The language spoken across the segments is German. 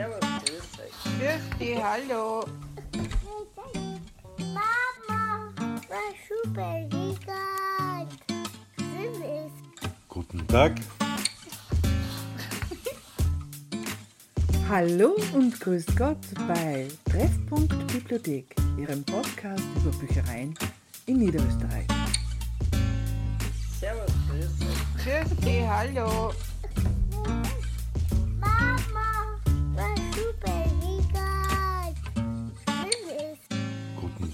Servus, grüß euch. Grüß dich, hallo. Mama, was super liegert. Süß. Guten Tag. Hallo und grüß Gott bei Treffpunkt Bibliothek, Ihrem Podcast über Büchereien in Niederösterreich. Servus, grüß euch. Grüß dich, hallo.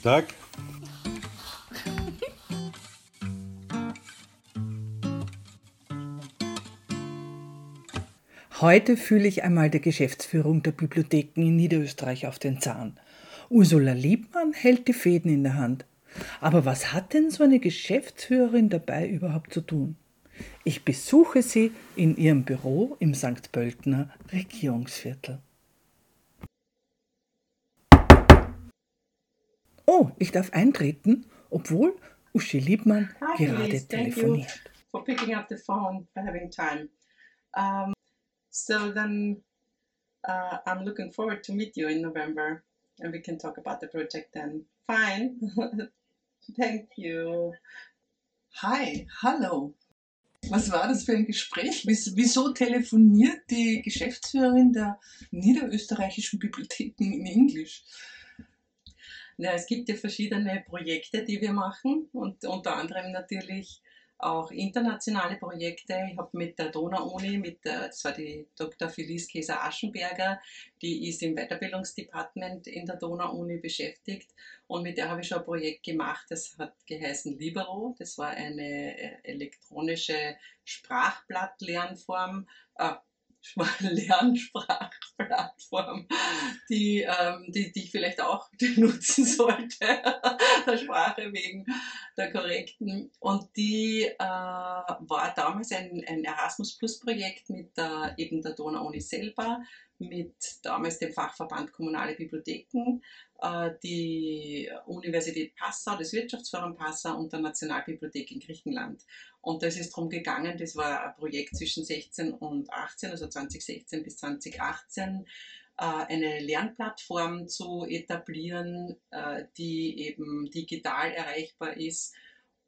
Tag. Heute fühle ich einmal der Geschäftsführung der Bibliotheken in Niederösterreich auf den Zahn. Ursula Liebmann hält die Fäden in der Hand. Aber was hat denn so eine Geschäftsführerin dabei überhaupt zu tun? Ich besuche sie in ihrem Büro im St. Pöltener Regierungsviertel. Oh, ich darf eintreten, obwohl Uschi Liebmann Hi, gerade Elise. Thank you telefoniert. for picking up the phone, for having time. Um, so then uh, I'm looking forward to meet you in November and we can talk about the project then. Fine. Thank you. Hi, hallo. Was war das für ein Gespräch? Wies- Wieso telefoniert die Geschäftsführerin der niederösterreichischen Bibliotheken in Englisch? Ja, es gibt ja verschiedene Projekte, die wir machen und unter anderem natürlich auch internationale Projekte. Ich habe mit der Donau-Uni, mit der, das war die Dr. Felice Käser-Aschenberger, die ist im Weiterbildungsdepartement in der Donau-Uni beschäftigt und mit der habe ich schon ein Projekt gemacht, das hat geheißen Libero. Das war eine äh, elektronische Sprachblattlernform, äh, Lernsprachplattform, die, ähm, die, die ich vielleicht auch nutzen sollte, der Sprache wegen der korrekten. Und die äh, war damals ein, ein Erasmus Plus Projekt mit der, eben der Donau-Uni selber, mit damals dem Fachverband Kommunale Bibliotheken, äh, die Universität Passau, das Wirtschaftsforum Passau und der Nationalbibliothek in Griechenland. Und das ist darum gegangen, das war ein Projekt zwischen 16 und 18, also 2016 bis 2018, äh, eine Lernplattform zu etablieren, äh, die eben digital erreichbar ist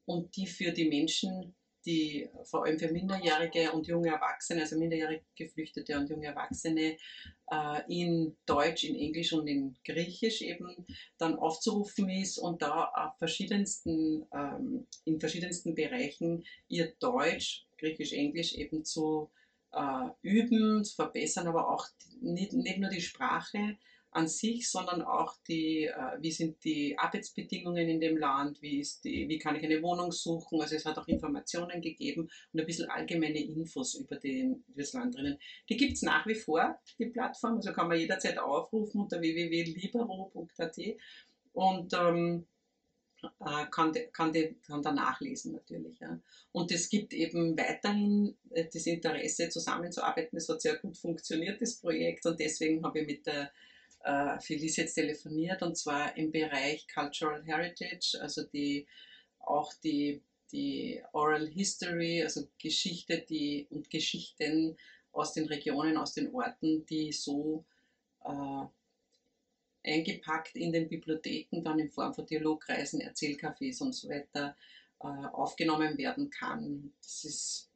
und die für die Menschen, die vor allem für Minderjährige und junge Erwachsene, also minderjährige Geflüchtete und junge Erwachsene, äh, in Deutsch, in Englisch und in Griechisch eben dann aufzurufen ist und da verschiedensten, ähm, in verschiedensten Bereichen ihr Deutsch, Griechisch, Englisch eben zu äh, üben, zu verbessern, aber auch nicht, nicht nur die Sprache an sich, sondern auch die, äh, wie sind die Arbeitsbedingungen in dem Land, wie, ist die, wie kann ich eine Wohnung suchen. Also es hat auch Informationen gegeben und ein bisschen allgemeine Infos über, den, über das Land drinnen. Die gibt es nach wie vor, die Plattform, also kann man jederzeit aufrufen unter www.libero.at und ähm, äh, kann, de- kann, kann da nachlesen natürlich. Ja. Und es gibt eben weiterhin äh, das Interesse, zusammenzuarbeiten. Es hat sehr gut funktioniert, das Projekt, und deswegen habe ich mit der äh, Felice jetzt telefoniert, und zwar im Bereich Cultural Heritage, also die, auch die, die Oral History, also Geschichte die, und Geschichten aus den Regionen, aus den Orten, die so äh, eingepackt in den Bibliotheken, dann in Form von Dialogreisen, Erzählcafés und so weiter äh, aufgenommen werden kann. Das ist,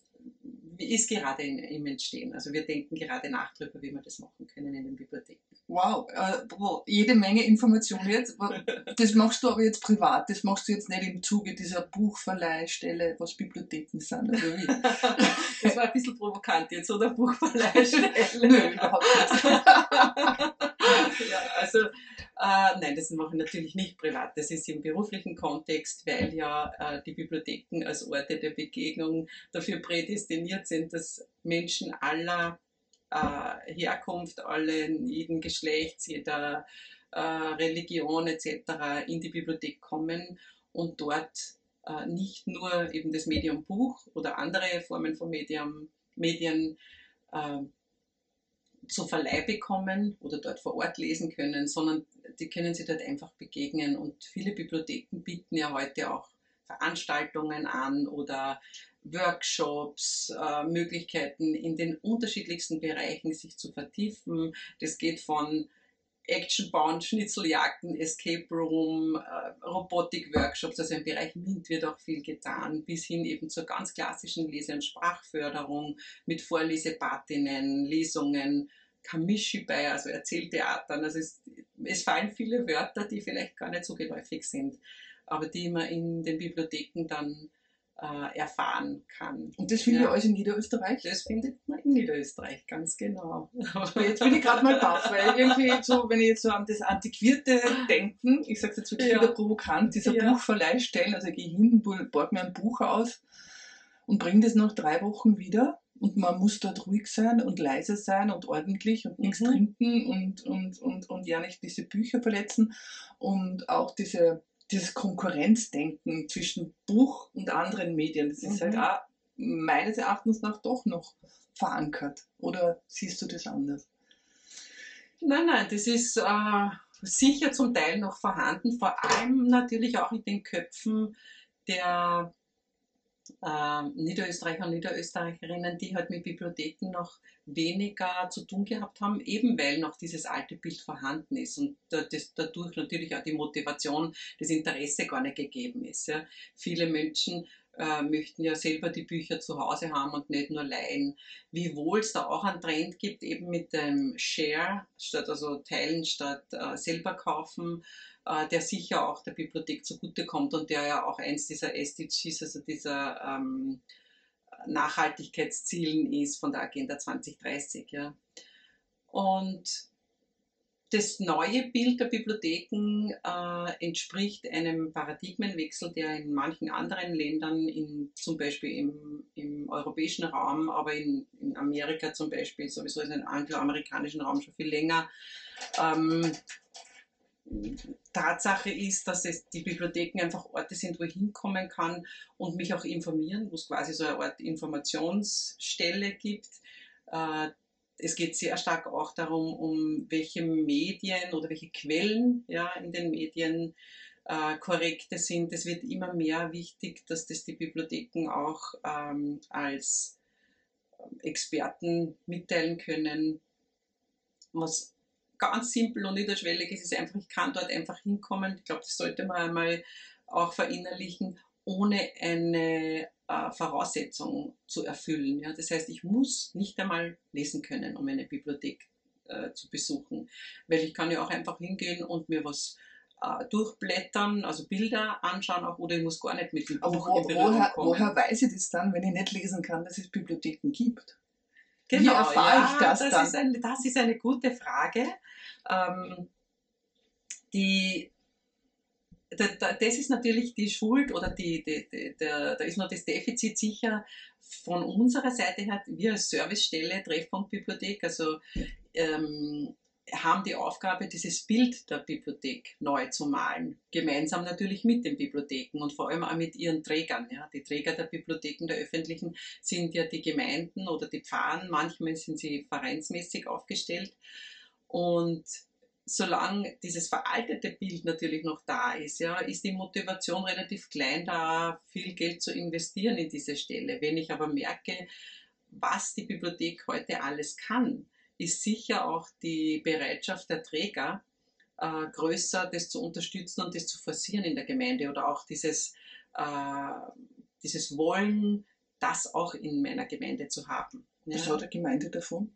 ist gerade in, im Entstehen. Also wir denken gerade nach darüber, wie wir das machen können in den Bibliotheken. Wow, äh, wow, jede Menge Informationen jetzt. Das machst du aber jetzt privat. Das machst du jetzt nicht im Zuge dieser Buchverleihstelle, was Bibliotheken sind, oder wie? Das war ein bisschen provokant jetzt, oder? Buchverleihstelle. Nö, überhaupt nicht. ja, also äh, nein, das mache ich natürlich nicht privat. Das ist im beruflichen Kontext, weil ja äh, die Bibliotheken als Orte der Begegnung dafür prädestiniert sind, dass Menschen aller äh, Herkunft, allen, jeden Geschlechts, jeder äh, Religion etc. in die Bibliothek kommen und dort äh, nicht nur eben das Medium Buch oder andere Formen von Medium, Medien äh, zu Verleih bekommen oder dort vor Ort lesen können, sondern die können sich dort einfach begegnen. Und viele Bibliotheken bieten ja heute auch Veranstaltungen an oder Workshops, äh, Möglichkeiten in den unterschiedlichsten Bereichen sich zu vertiefen. Das geht von Actionbauen, Schnitzeljagden, Escape Room, äh, Robotik-Workshops, also im Bereich MINT wird auch viel getan, bis hin eben zur ganz klassischen Lese- und Sprachförderung mit Vorlesepatinnen, Lesungen, Kamishi bei, also Erzähltheatern. Also es, es fallen viele Wörter, die vielleicht gar nicht so geläufig sind, aber die man in den Bibliotheken dann äh, erfahren kann. Und das findet Ja. ihr alles in Niederösterreich? Das findet man in Niederösterreich, ganz genau. Jetzt bin ich gerade mal baff, weil irgendwie so, wenn ich jetzt so an das antiquierte Denken, ich sage jetzt wirklich Ja. wieder provokant, dieser Ja. Buchverleih stellen, also ich gehe hin, borg mir ein Buch aus und bringe das nach drei Wochen wieder und man muss dort ruhig sein und leise sein und ordentlich und nichts Mhm. trinken und, und, und, und ja nicht diese Bücher verletzen und auch diese, dieses Konkurrenzdenken zwischen Buch und anderen Medien, das ist Mhm. halt auch meines Erachtens nach doch noch verankert. Oder siehst du das anders? Nein, nein, das ist äh, sicher zum Teil noch vorhanden, vor allem natürlich auch in den Köpfen der äh, Niederösterreicher und Niederösterreicherinnen, die halt mit Bibliotheken noch weniger zu tun gehabt haben, eben weil noch dieses alte Bild vorhanden ist und da, das, dadurch natürlich auch die Motivation, das Interesse gar nicht gegeben ist. Ja. Viele Menschen äh, möchten ja selber die Bücher zu Hause haben und nicht nur leihen. Wiewohl es da auch einen Trend gibt, eben mit dem Share, statt also teilen statt äh, selber kaufen, äh, der sicher auch der Bibliothek zugutekommt und der ja auch eins dieser SDGs, also dieser ähm, Nachhaltigkeitszielen ist von der Agenda 2030. Ja. Und das neue Bild der Bibliotheken äh, entspricht einem Paradigmenwechsel, der in manchen anderen Ländern, in, zum Beispiel im, im europäischen Raum, aber in, in Amerika zum Beispiel, sowieso in den angloamerikanischen Raum schon viel länger, ähm, Tatsache ist, dass es die Bibliotheken einfach Orte sind, wo ich hinkommen kann und mich auch informieren, wo es quasi so eine Art Informationsstelle gibt. Äh, es geht sehr stark auch darum, um welche Medien oder welche Quellen ja, in den Medien äh, korrekte sind. Es wird immer mehr wichtig, dass das die Bibliotheken auch ähm, als Experten mitteilen können. Was ganz simpel und niederschwellig ist, ist einfach, ich kann dort einfach hinkommen. Ich glaube, das sollte man einmal auch verinnerlichen, ohne eine äh, Voraussetzung zu erfüllen. Ja? Das heißt, ich muss nicht einmal lesen können, um eine Bibliothek äh, zu besuchen, weil ich kann ja auch einfach hingehen und mir was äh, durchblättern, also Bilder anschauen, auch, oder ich muss gar nicht mit dem Buch wo, in Berührung woher, kommen. woher weiß ich das dann, wenn ich nicht lesen kann, dass es Bibliotheken gibt? Genau, Wie erfahre ja, ich das dann? Ist eine, das ist eine gute Frage. Ähm, die, das ist natürlich die Schuld oder die, die, die, der, da ist noch das Defizit sicher von unserer Seite her. Wir als Servicestelle, Treffpunkt Bibliothek, also ähm, haben die Aufgabe, dieses Bild der Bibliothek neu zu malen. Gemeinsam natürlich mit den Bibliotheken und vor allem auch mit ihren Trägern. Ja. Die Träger der Bibliotheken, der öffentlichen, sind ja die Gemeinden oder die Pfarren. Manchmal sind sie vereinsmäßig aufgestellt. Und solange dieses veraltete Bild natürlich noch da ist, ja, ist die Motivation relativ klein, da viel Geld zu investieren in diese Stelle. Wenn ich aber merke, was die Bibliothek heute alles kann, ist sicher auch die Bereitschaft der Träger äh, größer, das zu unterstützen und das zu forcieren in der Gemeinde oder auch dieses, äh, dieses Wollen, das auch in meiner Gemeinde zu haben. Was Ja. hat eine Gemeinde davon?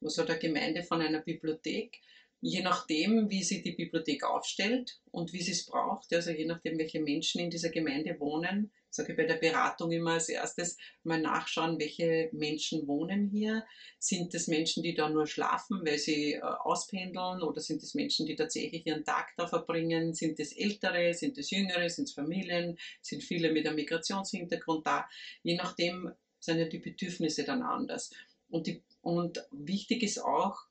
Was hat eine Gemeinde von einer Bibliothek? Je nachdem, wie sie die Bibliothek aufstellt und wie sie es braucht, also je nachdem, welche Menschen in dieser Gemeinde wohnen, sage ich bei der Beratung immer als erstes mal nachschauen, welche Menschen wohnen hier. Sind es Menschen, die da nur schlafen, weil sie äh, auspendeln oder sind es Menschen, die tatsächlich ihren Tag da verbringen? Sind es Ältere, sind es Jüngere, sind es Familien, sind viele mit einem Migrationshintergrund da? Je nachdem sind ja die Bedürfnisse dann anders. Und, die, und wichtig ist auch,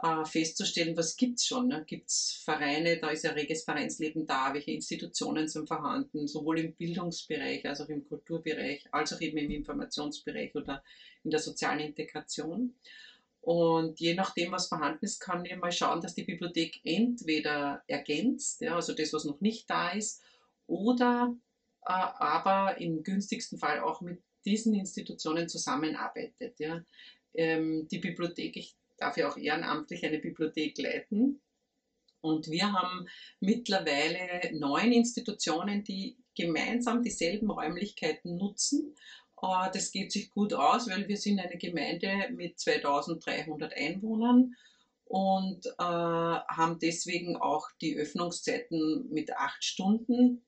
äh, festzustellen, was gibt's schon. Ne? Gibt es Vereine, da ist ja reges Vereinsleben da, welche Institutionen sind vorhanden, sowohl im Bildungsbereich als auch im Kulturbereich, als auch eben im Informationsbereich oder in der sozialen Integration. Und je nachdem, was vorhanden ist, kann ich mal schauen, dass die Bibliothek entweder ergänzt, ja, also das, was noch nicht da ist, oder aber im günstigsten Fall auch mit diesen Institutionen zusammenarbeitet. Ja. Ähm, die Bibliothek, ich darf ja auch ehrenamtlich eine Bibliothek leiten. Und wir haben mittlerweile neun Institutionen, die gemeinsam dieselben Räumlichkeiten nutzen. Äh, das geht sich gut aus, weil wir sind eine Gemeinde mit 2300 Einwohnern und äh, haben deswegen auch die Öffnungszeiten mit acht Stunden.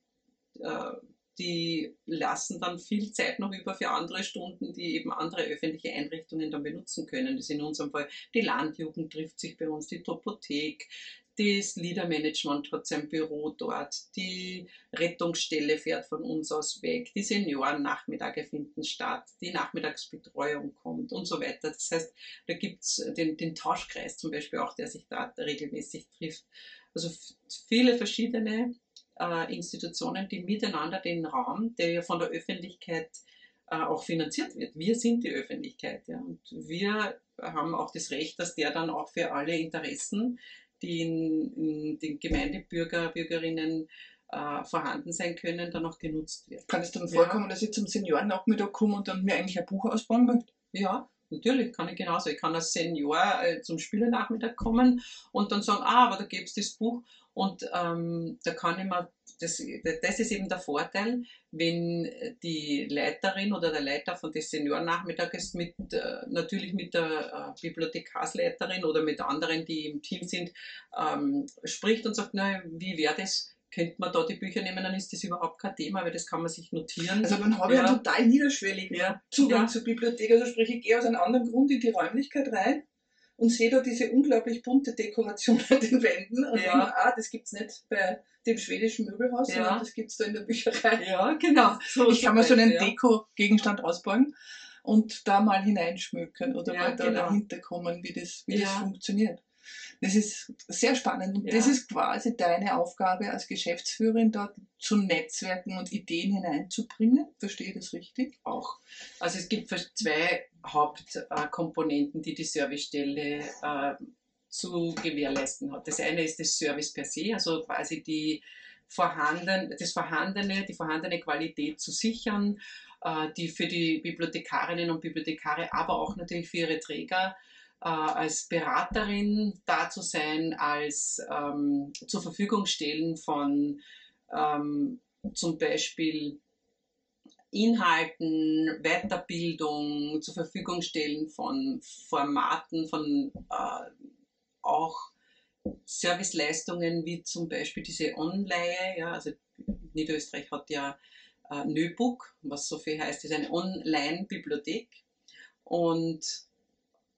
Die lassen dann viel Zeit noch über für andere Stunden, die eben andere öffentliche Einrichtungen dann benutzen können. Das ist in unserem Fall die Landjugend trifft sich bei uns, die Topothek, das Liedermanagement hat sein Büro dort, die Rettungsstelle fährt von uns aus weg, die Seniorennachmittage finden statt, die Nachmittagsbetreuung kommt und so weiter. Das heißt, da gibt es den, den Tauschkreis zum Beispiel auch, der sich da regelmäßig trifft. Also viele verschiedene äh, Institutionen, die miteinander den Raum, der ja von der Öffentlichkeit äh, auch finanziert wird. Wir sind die Öffentlichkeit. Ja, und wir haben auch das Recht, dass der dann auch für alle Interessen, die in, in den Gemeindebürger, Bürgerinnen äh, vorhanden sein können, dann auch genutzt wird. Kann es dann vorkommen, ja. dass ich zum Seniorennachmittag komme und dann mir eigentlich ein Buch ausbauen möchte? Ja, Natürlich kann ich genauso. Ich kann als Senior äh, zum Spielernachmittag kommen und dann sagen, ah, aber da gibt es das Buch und ähm, da kann ich mir, das, das ist eben der Vorteil, wenn die Leiterin oder der Leiter von des Seniorennachmittages mit, äh, natürlich mit der äh, Bibliothekarsleiterin oder mit anderen, die im Team sind, ähm, spricht und sagt, na, wie wäre das, könnte man da die Bücher nehmen, dann ist das überhaupt kein Thema, weil das kann man sich notieren. Also habe ich ja. einen total niederschwelligen Ja. Zugang Ja. zur Bibliothek. Also sprich, ich gehe aus einem anderen Grund in die Räumlichkeit rein und sehe da diese unglaublich bunte Dekoration an den Wänden und Ja. denke, ah, das gibt's nicht bei dem schwedischen Möbelhaus, Ja. sondern das gibt's da in der Bücherei. Ja, genau. So Ich kann mir so einen ja. Deko-Gegenstand ausbauen und da mal hineinschmücken oder Ja, mal da genau. dahinter kommen, wie das, wie das funktioniert. Das ist sehr spannend und Ja. das ist quasi deine Aufgabe als Geschäftsführerin, dort zu Netzwerken und Ideen hineinzubringen. Verstehe ich das richtig? auch. Also es gibt zwei Hauptkomponenten, die die Servicestelle äh, zu gewährleisten hat. Das eine ist das Service per se, also quasi die vorhanden, das vorhandene, die vorhandene Qualität zu sichern, äh, die für die Bibliothekarinnen und Bibliothekare, aber auch natürlich für ihre Träger äh, als Beraterin da zu sein, als ähm, zur Verfügung stellen von ähm, zum Beispiel Inhalten, Weiterbildung zur Verfügung stellen von Formaten, von äh, auch Serviceleistungen wie zum Beispiel diese Online, ja, also Niederösterreich hat ja äh, Nöbook, was so viel heißt, ist eine Online-Bibliothek. Und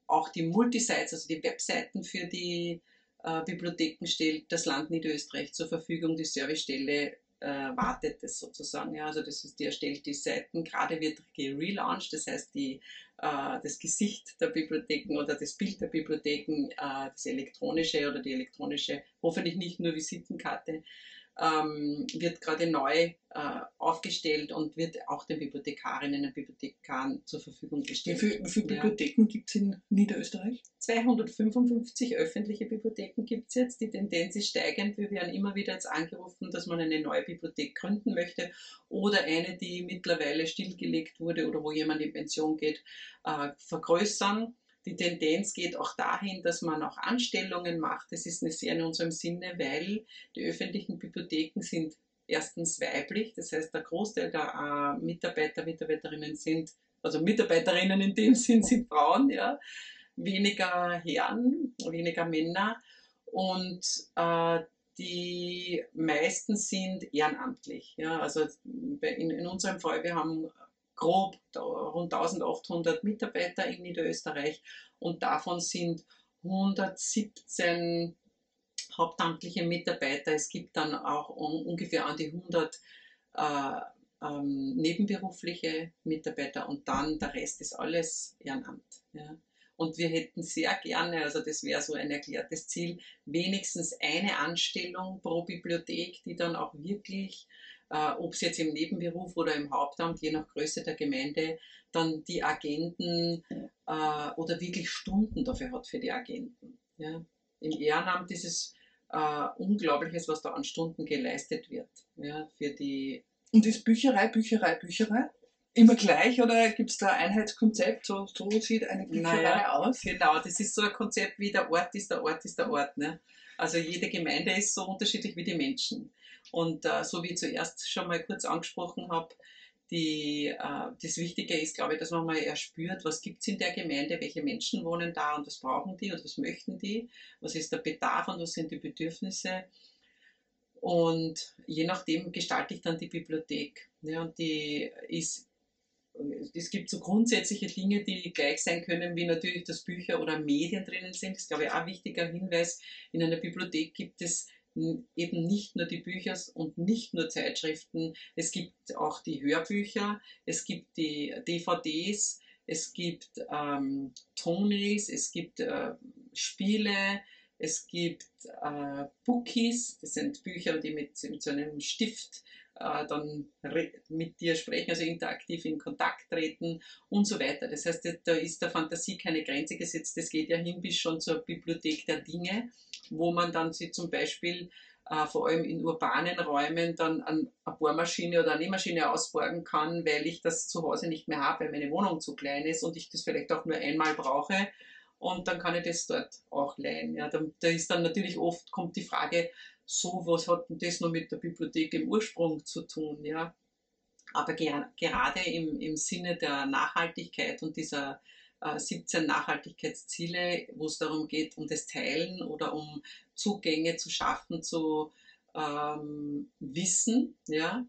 auch die Multisites, also die Webseiten für die äh, Bibliotheken stellt das Land Niederösterreich zur Verfügung, die Servicestelle äh, wartet das sozusagen. Ja, also das ist, die erstellt die Seiten, gerade wird gelauncht, das heißt die, äh, das Gesicht der Bibliotheken oder das Bild der Bibliotheken, äh, das elektronische oder die elektronische, hoffentlich nicht nur Visitenkarte, ähm, wird gerade neu äh, aufgestellt und wird auch den Bibliothekarinnen und Bibliothekaren zur Verfügung gestellt. wie viele Ja. Bibliotheken gibt es in Niederösterreich? 255 öffentliche Bibliotheken gibt es jetzt. Die Tendenz ist steigend. Wir werden immer wieder jetzt angerufen, dass man eine neue Bibliothek gründen möchte oder eine, die mittlerweile stillgelegt wurde oder wo jemand in Pension geht, äh, vergrößern. Die Tendenz geht auch dahin, dass man auch Anstellungen macht. Das ist nicht sehr in unserem Sinne, weil die öffentlichen Bibliotheken sind erstens weiblich, das heißt der Großteil der äh, Mitarbeiter, Mitarbeiterinnen sind, also Mitarbeiterinnen in dem Sinn sind Frauen, ja, weniger Herren, weniger Männer und äh, die meisten sind ehrenamtlich. Ja, also in, in unserem Fall, wir haben grob rund 1800 Mitarbeiter in Niederösterreich und davon sind 117 hauptamtliche Mitarbeiter. Es gibt dann auch un ungefähr an die 100 äh, ähm, nebenberufliche Mitarbeiter und dann der Rest ist alles Ehrenamt. Ja. Und wir hätten sehr gerne, also das wäre so ein erklärtes Ziel, wenigstens eine Anstellung pro Bibliothek, die dann auch wirklich, äh, ob es jetzt im Nebenberuf oder im Hauptamt, je nach Größe der Gemeinde, dann die Agenten äh, oder wirklich Stunden dafür hat für die Agenten. Ja. Im Ehrenamt ist es äh, Unglaubliches, was da an Stunden geleistet wird ja, für die Und ist Bücherei, Bücherei, Bücherei immer gleich oder gibt es da ein Einheitskonzept? So, so sieht eine Bücherei Naja, aus. Genau, das ist so ein Konzept wie der Ort ist der Ort ist der Ort. Ne? Also jede Gemeinde ist so unterschiedlich wie die Menschen. Und äh, so wie ich zuerst schon mal kurz angesprochen habe, die, äh, das Wichtige ist, glaube ich, dass man mal erspürt, was gibt es in der Gemeinde, welche Menschen wohnen da und was brauchen die und was möchten die, was ist der Bedarf und was sind die Bedürfnisse. Und je nachdem gestalte ich dann die Bibliothek. Ja, und die ist es gibt so grundsätzliche Dinge, die gleich sein können, wie natürlich, dass Bücher oder Medien drinnen sind. Das ist, glaube ich, auch ein wichtiger Hinweis. In einer Bibliothek gibt es eben nicht nur die Bücher und nicht nur Zeitschriften. Es gibt auch die Hörbücher, es gibt die DVDs, es gibt ähm, Tonys, es gibt äh, Spiele, es gibt äh, Bookies, das sind Bücher, die mit, mit so einem Stift äh, dann mit dir sprechen, also interaktiv in Kontakt treten und so weiter. Das heißt, da- ist der Fantasie keine Grenze gesetzt. Das geht ja hin bis schon zur Bibliothek der Dinge, wo man dann sie zum Beispiel äh, vor allem in urbanen Räumen dann an eine Bohrmaschine oder eine Nähmaschine ausborgen kann, weil ich das zu Hause nicht mehr habe, weil meine Wohnung zu klein ist und ich das vielleicht auch nur einmal brauche. Und dann kann ich das dort auch leihen. Ja, da, da ist dann natürlich oft kommt die Frage, so was hat denn das noch mit der Bibliothek im Ursprung zu tun? Ja? Aber ger gerade im, im Sinne der Nachhaltigkeit und dieser äh, 17 Nachhaltigkeitsziele, wo es darum geht, um das Teilen oder um Zugänge zu schaffen zu ähm, Wissen, ja,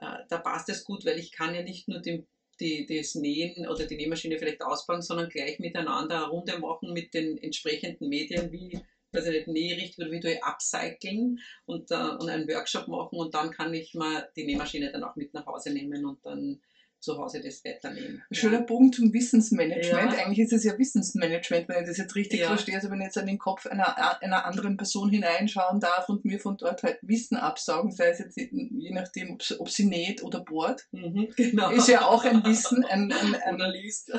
äh, da passt es gut, weil ich kann ja nicht nur den, die, das Nähen oder die Nähmaschine vielleicht ausbauen, sondern gleich miteinander eine Runde machen mit den entsprechenden Medien wie also nicht Nährichtung oder wie du upcyclen und, äh, und einen Workshop machen und dann kann ich mal die Nähmaschine dann auch mit nach Hause nehmen und dann zu Hause das weiternehmen. Schöner Bogen zum Wissensmanagement. Ja. Eigentlich ist es ja Wissensmanagement, wenn ich das jetzt richtig Ja. verstehe. Also wenn ich jetzt an den Kopf einer, einer anderen Person hineinschauen darf und mir von dort halt Wissen absaugen, sei es jetzt je nachdem, ob sie, näht oder bohrt, Mhm, genau. ist ja auch ein Wissen, ein, ein, ein, Oder liest.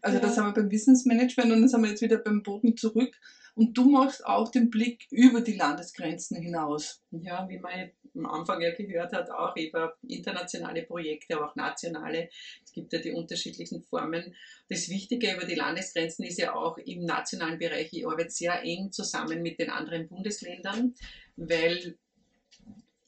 Also das Ja. haben wir beim Wissensmanagement und das haben wir jetzt wieder beim Bogen zurück. Und du machst auch den Blick über die Landesgrenzen hinaus. Ja, wie man am Anfang ja gehört hat, auch über internationale Projekte, aber auch nationale. Es gibt ja die unterschiedlichen Formen. Das Wichtige über die Landesgrenzen ist ja auch im nationalen Bereich, ich arbeite sehr eng zusammen mit den anderen Bundesländern, weil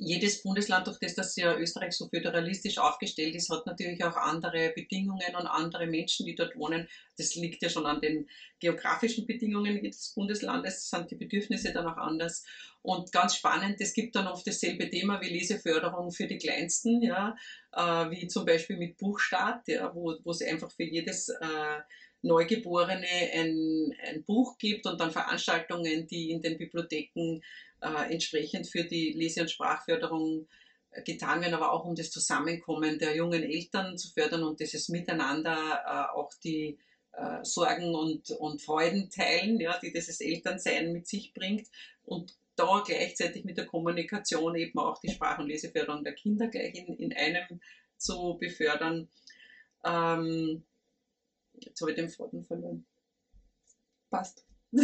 jedes Bundesland, durch das das ja Österreich so föderalistisch aufgestellt ist, hat natürlich auch andere Bedingungen und andere Menschen, die dort wohnen. Das liegt ja schon an den geografischen Bedingungen jedes Bundeslandes, sind die Bedürfnisse dann auch anders. Und ganz spannend, es gibt dann oft dasselbe Thema wie Leseförderung für die Kleinsten, ja, äh, wie zum Beispiel mit Buchstart, ja, wo, wo es einfach für jedes äh, Neugeborene ein, ein Buch gibt und dann Veranstaltungen, die in den Bibliotheken äh, entsprechend für die Lese- und Sprachförderung äh, getan werden, aber auch um das Zusammenkommen der jungen Eltern zu fördern und dieses Miteinander äh, auch die äh, Sorgen und, und Freuden teilen, ja, die dieses Elternsein mit sich bringt und da gleichzeitig mit der Kommunikation eben auch die Sprach- und Leseförderung der Kinder gleich in, in einem zu befördern. Ähm, jetzt habe ich den Faden verloren. Passt.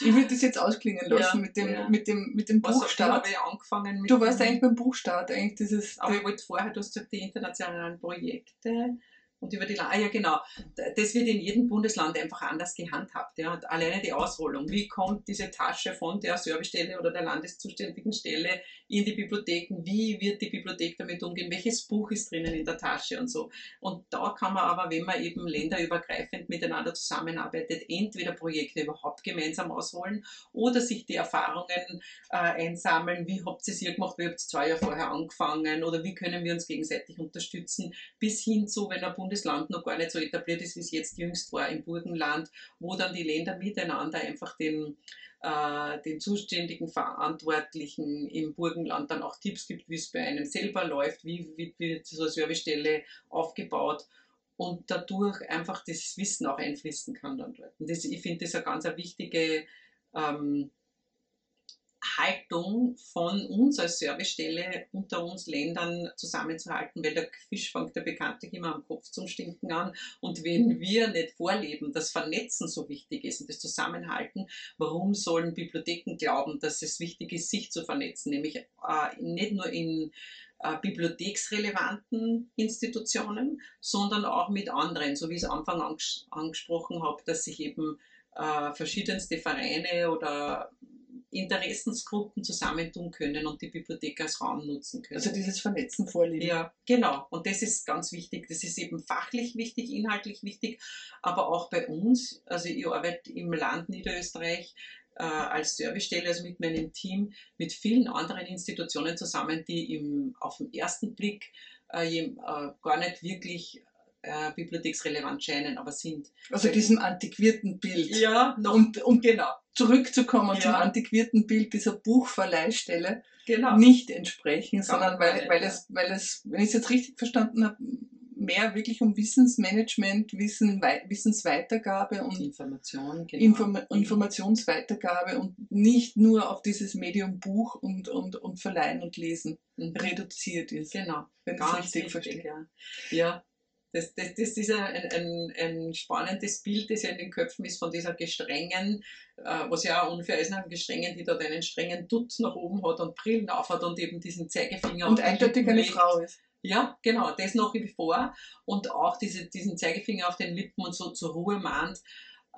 Ich würde das jetzt ausklingen lassen Ja, mit dem, ja. mit dem, mit dem Was Buchstart. ich angefangen mit Du warst eigentlich beim Buchstart, eigentlich dieses. Aber ich wollte vorher, du hast gesagt, die internationalen Projekte und über die, ah ja genau, das wird in jedem Bundesland einfach anders gehandhabt. Ja. Und alleine die Ausrollung, wie kommt diese Tasche von der Servicestelle oder der landeszuständigen Stelle in die Bibliotheken, wie wird die Bibliothek damit umgehen, welches Buch ist drinnen in der Tasche und so. Und da kann man aber, wenn man eben länderübergreifend miteinander zusammenarbeitet, entweder Projekte überhaupt gemeinsam ausrollen oder sich die Erfahrungen äh, einsammeln, wie habt ihr es ihr gemacht, wie habt ihr zwei Jahre vorher angefangen oder wie können wir uns gegenseitig unterstützen, bis hin zu, wenn ein Bundesland noch gar nicht so etabliert ist, wie es jetzt jüngst war im Burgenland, wo dann die Länder miteinander einfach den, äh, den zuständigen Verantwortlichen im Burgenland dann auch Tipps gibt, wie es bei einem selber läuft, wie wie wird so eine Servicestelle aufgebaut und dadurch einfach das Wissen auch einfließen kann dann dort. Und das, ich finde das eine ganz eine wichtige ähm, Haltung von uns als Servicestelle unter uns Ländern zusammenzuhalten, weil der Fisch fängt ja bekanntlich immer am Kopf zum Stinken an. Und wenn wir nicht vorleben, dass Vernetzen so wichtig ist und das Zusammenhalten, warum sollen Bibliotheken glauben, dass es wichtig ist, sich zu vernetzen? Nämlich äh, nicht nur in äh, bibliotheksrelevanten Institutionen, sondern auch mit anderen, so wie ich es am Anfang anges angesprochen habe, dass sich eben äh, verschiedenste Vereine oder Interessensgruppen zusammentun können und die Bibliothek als Raum nutzen können. Also dieses Vernetzen vorleben. Ja, genau. Und das ist ganz wichtig. Das ist eben fachlich wichtig, inhaltlich wichtig, aber auch bei uns. Also ich arbeite im Land Niederösterreich äh, als Servicestelle, also mit meinem Team, mit vielen anderen Institutionen zusammen, die im, auf den ersten Blick äh, äh, gar nicht wirklich äh, bibliotheksrelevant scheinen, aber sind. Also diesem antiquierten Bild. Ja, noch, Und, und genau. zurückzukommen Ja. zum antiquierten Bild dieser Buchverleihstelle genau. nicht entsprechen, Ganz sondern weil, nicht, weil, es, weil es, wenn ich es jetzt richtig verstanden habe, mehr wirklich um Wissensmanagement, Wissen, Wei- Wissensweitergabe und Information, genau. Inform Informationsweitergabe und nicht nur auf dieses Medium Buch und, und, und Verleihen und Lesen Mhm. reduziert ist. Genau. Wenn ich es richtig wichtig, verstehe. ja. ja. Das, das, das ist ein, ein, ein spannendes Bild, das ja in den Köpfen ist von dieser gestrengen, äh, was ja auch unfair ist, einer gestrengen, die dort einen strengen Dutt nach oben hat und Brillen auf hat und eben diesen Zeigefinger Und eindeutig eine. Frau ist. Ja, genau, das noch wie vor. Und auch diese, diesen Zeigefinger auf den Lippen und so zur Ruhe mahnt.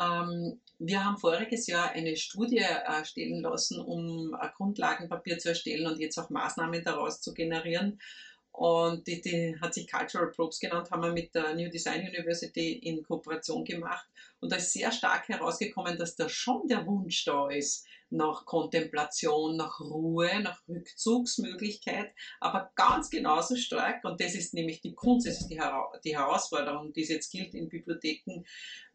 Ähm, wir haben voriges Jahr eine Studie äh, stellen lassen, um ein Grundlagenpapier zu erstellen und jetzt auch Maßnahmen daraus zu generieren. Und die, die hat sich Cultural Probes genannt, haben wir mit der New Design University in Kooperation gemacht. Und da ist sehr stark herausgekommen, dass da schon der Wunsch da ist nach Kontemplation, nach Ruhe, nach Rückzugsmöglichkeit, aber ganz genauso stark, und das ist nämlich die Kunst, das ist die, Hera die Herausforderung, die es jetzt gilt in Bibliotheken,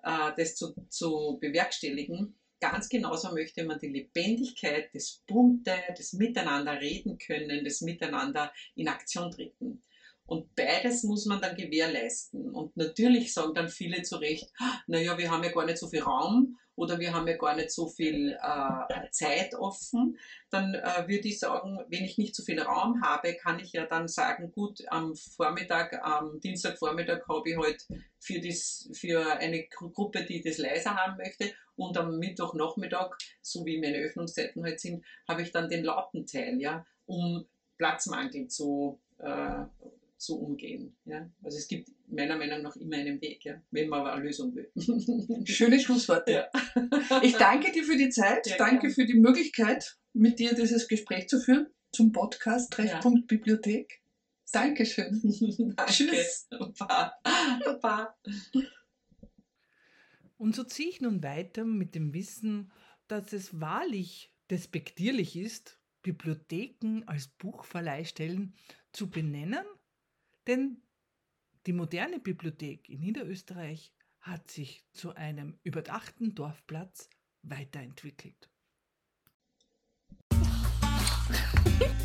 äh, das zu, zu bewerkstelligen. Ganz genauso möchte man die Lebendigkeit, das Bunte, das Miteinander reden können, das Miteinander in Aktion treten. Und beides muss man dann gewährleisten. Und natürlich sagen dann viele zu Recht, naja, wir haben ja gar nicht so viel Raum oder wir haben ja gar nicht so viel äh, Zeit offen. Dann äh, würde ich sagen, wenn ich nicht so viel Raum habe, kann ich ja dann sagen, gut, am Vormittag, am Dienstagvormittag habe ich halt für, für eine Gru- Gruppe, die das leiser haben möchte und am Mittwochnachmittag, so wie meine Öffnungszeiten halt sind, habe ich dann den lauten Teil, ja, um Platzmangel zu, äh, zu umgehen. Ja. Also es gibt meiner Meinung nach immer einen Weg, ja, wenn man aber eine Lösung will. Schöne Schlussworte. Ja. Ich danke dir für die Zeit, Ja, danke gern. für die Möglichkeit, mit dir dieses Gespräch zu führen zum Podcast Treffpunkt Bibliothek. Dankeschön. Danke. Tschüss. Baba. Baba. Und so ziehe ich nun weiter mit dem Wissen, dass es wahrlich despektierlich ist, Bibliotheken als Buchverleihstellen zu benennen, denn die moderne Bibliothek in Niederösterreich hat sich zu einem überdachten Dorfplatz weiterentwickelt.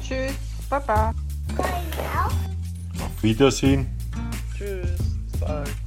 Tschüss, Baba. Bye now. Auf Wiedersehen. Tschüss, bald.